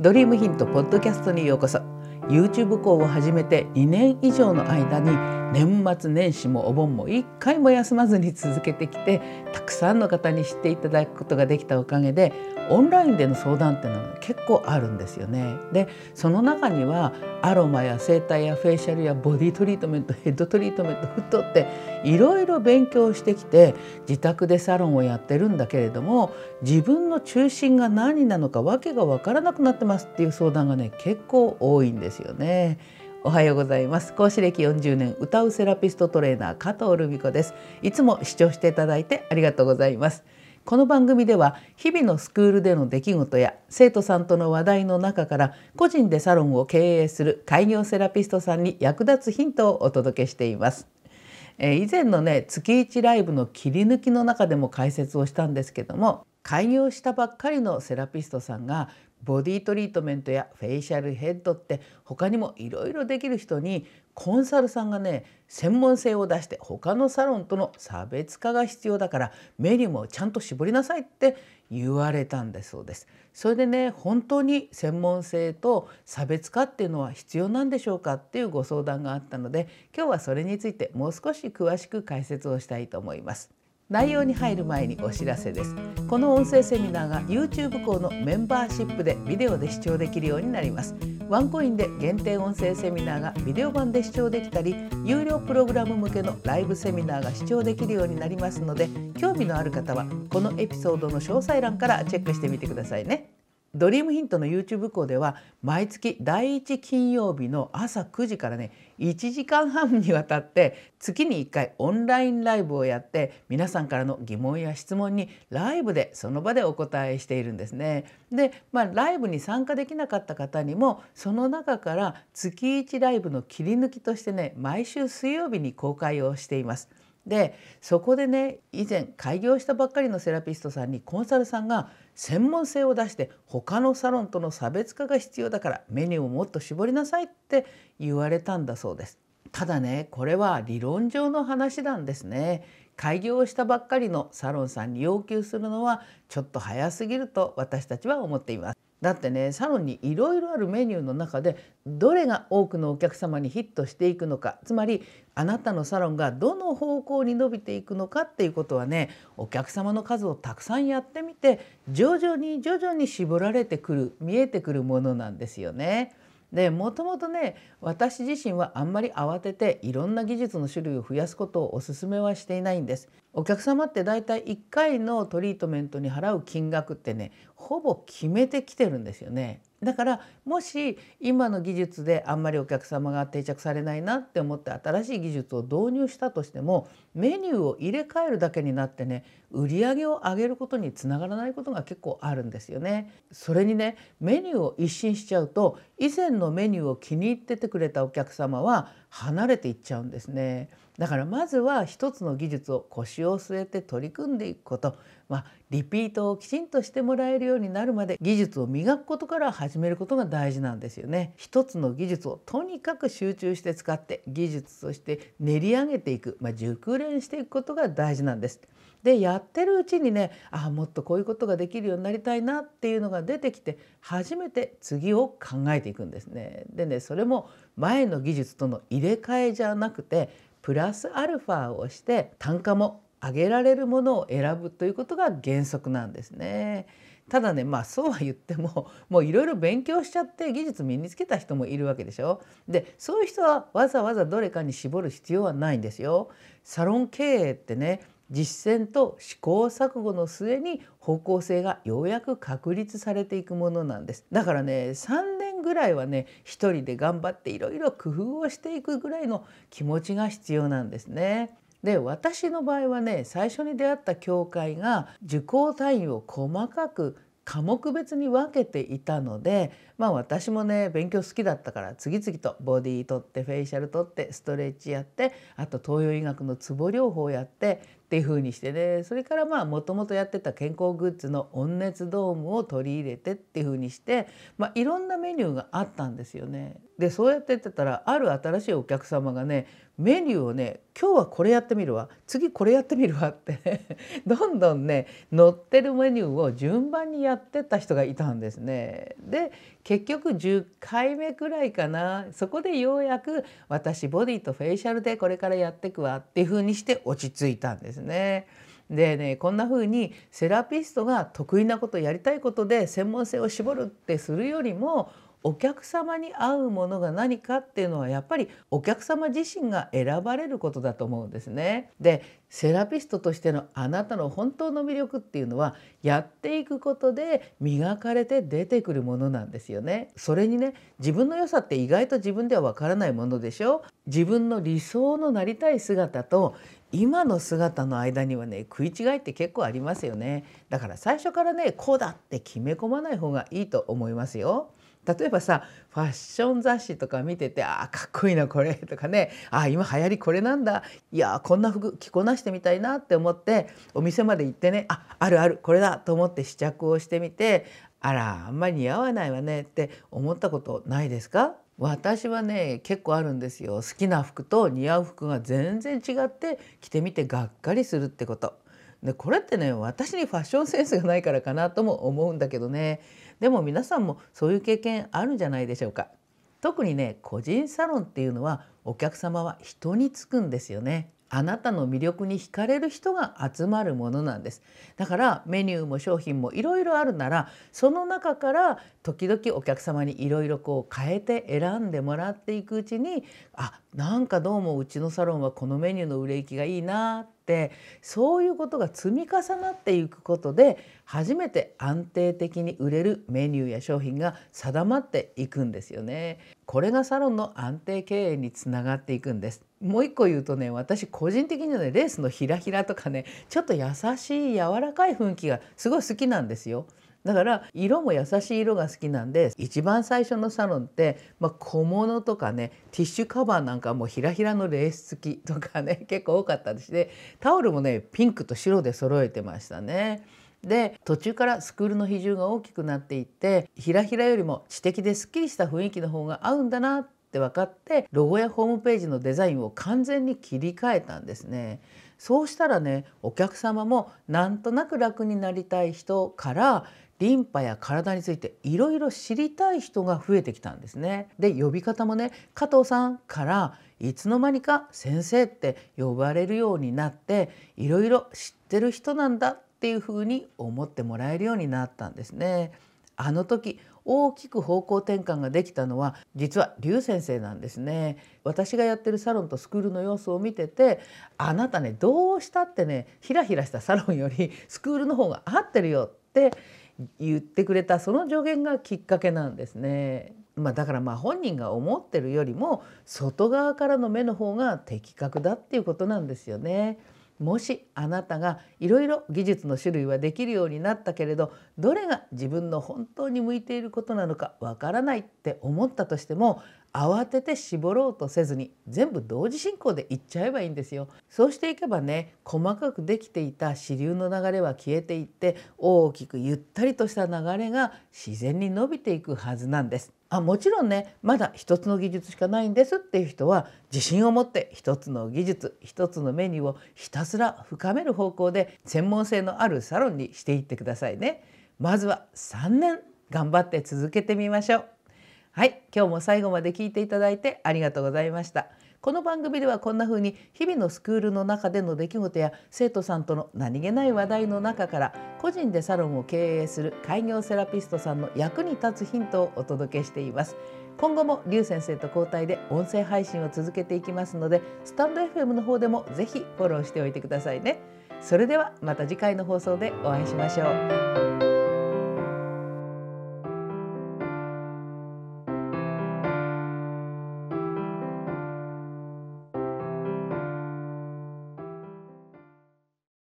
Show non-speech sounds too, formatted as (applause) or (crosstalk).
ドリームヒントポッドキャストにようこそ。YouTube 校を始めて2年以上の間に年末年始もお盆も一回も休まずに続けてきてたくさんの方に知っていただくことができたおかげでオンラインでの相談っていうのは結構あるんですよね。でその中にはアロマや整体やフェイシャルやボディトリートメントヘッドトリートメントフットっていろいろ勉強してきて自宅でサロンをやってるんだけれども自分の中心が何なのか訳が分からなくなってますっていう相談がね結構多いんですよね。おはようございます。講師歴40年歌うセラピストトレーナー加藤留美子です。いつも視聴していただいてありがとうございます。この番組では日々のスクールでの出来事や生徒さんとの話題の中から個人でサロンを経営する開業セラピストさんに役立つヒントをお届けしています。え以前のね月1ライブの切り抜きの中でも解説をしたんですけども開業したばっかりのセラピストさんがボディトリートメントやフェイシャルヘッドって他にもいろいろできる人にコンサルさんがね専門性を出して他のサロンとの差別化が必要だからメニューもちゃんと絞りなさいって言われたんだそうです。それでね本当に専門性と差別化っていうのは必要なんでしょうかっていうご相談があったので今日はそれについてもう少し詳しく解説をしたいと思います。内容に入る前にお知らせです。この音声セミナーが YouTube 校のメンバーシップでビデオで視聴できるようになります。ワンコインで限定音声セミナーがビデオ版で視聴できたり有料プログラム向けのライブセミナーが視聴できるようになりますので興味のある方はこのエピソードの詳細欄からチェックしてみてくださいね。ドリームヒントの YouTube 校では毎月第1金曜日の朝9時からね1時間半にわたって月に1回オンラインライブをやって皆さんからの疑問や質問にライブでその場でお答えしているんですね。で、まあ、ライブに参加できなかった方にもその中から月1ライブの切り抜きとしてね毎週水曜日に公開をしています。でそこでね以前開業したばっかりのセラピストさんにコンサルさんが専門性を出して他のサロンとの差別化が必要だからメニューをもっと絞りなさいって言われたんだそうです。ただねこれは理論上の話なんですね。開業したばっかりのサロンさんに要求するのはちょっと早すぎると私たちは思っています。だってねサロンにいろいろあるメニューの中でどれが多くのお客様にヒットしていくのかつまりあなたのサロンがどの方向に伸びていくのかっていうことはねお客様の数をたくさんやってみて徐々に徐々に絞られてくる見えてくるものなんですよね。でもともとね私自身はあんまり慌てていろんな技術の種類を増やすことをお勧めはしていないんです。お客様ってだいたい1回のトリートメントに払う金額ってねほぼ決めてきてるんですよね。だからもし今の技術であんまりお客様が定着されないなって思って新しい技術を導入したとしてもメニューを入れ替えるだけになってね売り上げを上げることにつながらないことが結構あるんですよね。それにねメニューを一新しちゃうと以前のメニューを気に入っててくれたお客様は離れていっちゃうんですね。だからまずは一つの技術を腰を据えて取り組んでいくこと、まあ、リピートをきちんとしてもらえるようになるまで技術を磨くことから始めることが大事なんですよね。一つの技術をとにかく集中して使って技術として練り上げていく、まあ、熟練していくことが大事なんです。でやってるうちにねあもっとこういうことができるようになりたいなっていうのが出てきて初めて次を考えていくんですね。でねそれも前の技術との入れ替えじゃなくてプラスアルファをして単価も上げられるものを選ぶということが原則なんですね。ただねまあそうは言っても (laughs) もういろいろ勉強しちゃって技術身につけた人もいるわけでしょ。でそういう人はわざわざどれかに絞る必要はないんですよ。サロン経営ってね実践と試行錯誤の末に方向性がようやく確立されていくものなんですだからね3年ぐらいはね一人で頑張っていろいろ工夫をしていくぐらいの気持ちが必要なんですね。で私の場合はね最初に出会った教会が受講単位を細かく科目別に分けていたのでまあ私もね勉強好きだったから次々とボディ取ってフェイシャル取ってストレッチやってあと東洋医学のツボ療法やってっていう風にしてねそれからまあもともとやってた健康グッズの温熱ドームを取り入れてっていう風にして、まあ、いろんなメニューがあったんですよね。でそうやってってたらある新しいお客様がねメニューをね今日はこれやってみるわ次これやってみるわって (laughs) どんどんね載ってるメニューを順番にやってった人がいたんですね。で結局10回目くらいかなそこでようやく私ボディとフェイシャルでこれからやっていくわっていう風にして落ち着いたんですですね。でねこんな風にセラピストが得意なことやりたいことで専門性を絞るってするよりもお客様に合うものが何かっていうのはやっぱりお客様自身が選ばれることだと思うんですね。でセラピストとしてのあなたの本当の魅力っていうのはやっていくことで磨かれて出てくるものなんですよね。それにね自分の良さって意外と自分ではわからないものでしょ自分の理想のなりたい姿と今の姿の間にはね食い違いって結構ありますよねだから最初からねこうだって決め込まない方がいいと思いますよ。例えばさファッション雑誌とか見てて「ああかっこいいなこれ」(laughs) とかね「ああ今流行りこれなんだいやこんな服着こなしてみたいな」って思ってお店まで行ってね「ああるあるこれだ」と思って試着をしてみて「あらあんまり似合わないわね」って思ったことないですか？私はね結構あるんですよ。好きな服と似合う服が全然違って着てみてがっかりするってこと。でこれってね私にファッションセンスがないからかなとも思うんだけどねでも皆さんもそういう経験あるんじゃないでしょうか。特にね個人サロンっていうのはお客様は人につくんですよね。あなたの魅力に惹かれる人が集まるものなんですだからメニューも商品もいろいろあるならその中から時々お客様にいろいろこう変えて選んでもらっていくうちにあなんかどうもうちのサロンはこのメニューの売れ行きがいいなってそういうことが積み重なっていくことで初めて安定的に売れるメニューや商品が定まっていくんですよね。これがサロンの安定経営につながっていくんです。もう一個言うとね私個人的にはねレースのひらひらとかねちょっと優しい柔らかい雰囲気がすごい好きなんですよ。だから色も優しい色が好きなんで一番最初のサロンって、まあ、小物とかねティッシュカバーなんかもひらひらのレース付きとかね (laughs) 結構多かったですでタオルもねピンクと白で揃えてましたね。で途中からスクールの比重が大きくなっていってひらひらよりも知的ですっきりした雰囲気の方が合うんだなって分かってロゴやホームページのデザインを完全に切り替えたんですね。そうしたらねお客様もなんとなく楽になりたい人からリンパや体についていろいろ知りたい人が増えてきたんですね。で呼び方もね加藤さんからいつの間にか先生って呼ばれるようになっていろいろ知ってる人なんだっていうふうに思ってもらえるようになったんですね。あの時大きく方向転換ができたのは実は劉先生なんですね私がやってるサロンとスクールの様子を見ててあなたねどうしたってねひらひらしたサロンよりスクールの方が合ってるよって言ってくれたその助言がきっかけなんですね。まあ、だからまあ本人が思ってるよりも外側からの目の方が的確だっていうことなんですよね。もしあなたがいろいろ技術の種類はできるようになったけれどどれが自分の本当に向いていることなのかわからないって思ったとしても慌てて絞ろうとせずに全部同時進行でいっちゃえばいいんですよ。そうしていけばね細かくできていた支流の流れは消えていって大きくゆったりとした流れが自然に伸びていくはずなんです。あもちろんねまだ一つの技術しかないんですっていう人は自信を持って一つの技術一つのメニューをひたすら深める方向で専門性のあるサロンにしていってくださいね。まずは3年頑張って続けてみましょう。はい今日も最後まで聞いていただいてありがとうございました。この番組ではこんな風に日々のスクールの中での出来事や生徒さんとの何気ない話題の中から個人でサロンを経営する開業セラピストさんの役に立つヒントをお届けしています。今後も劉先生と交代で音声配信を続けていきますのでスタンド FM の方でもぜひフォローしておいてくださいね。それではまた次回の放送でお会いしましょう。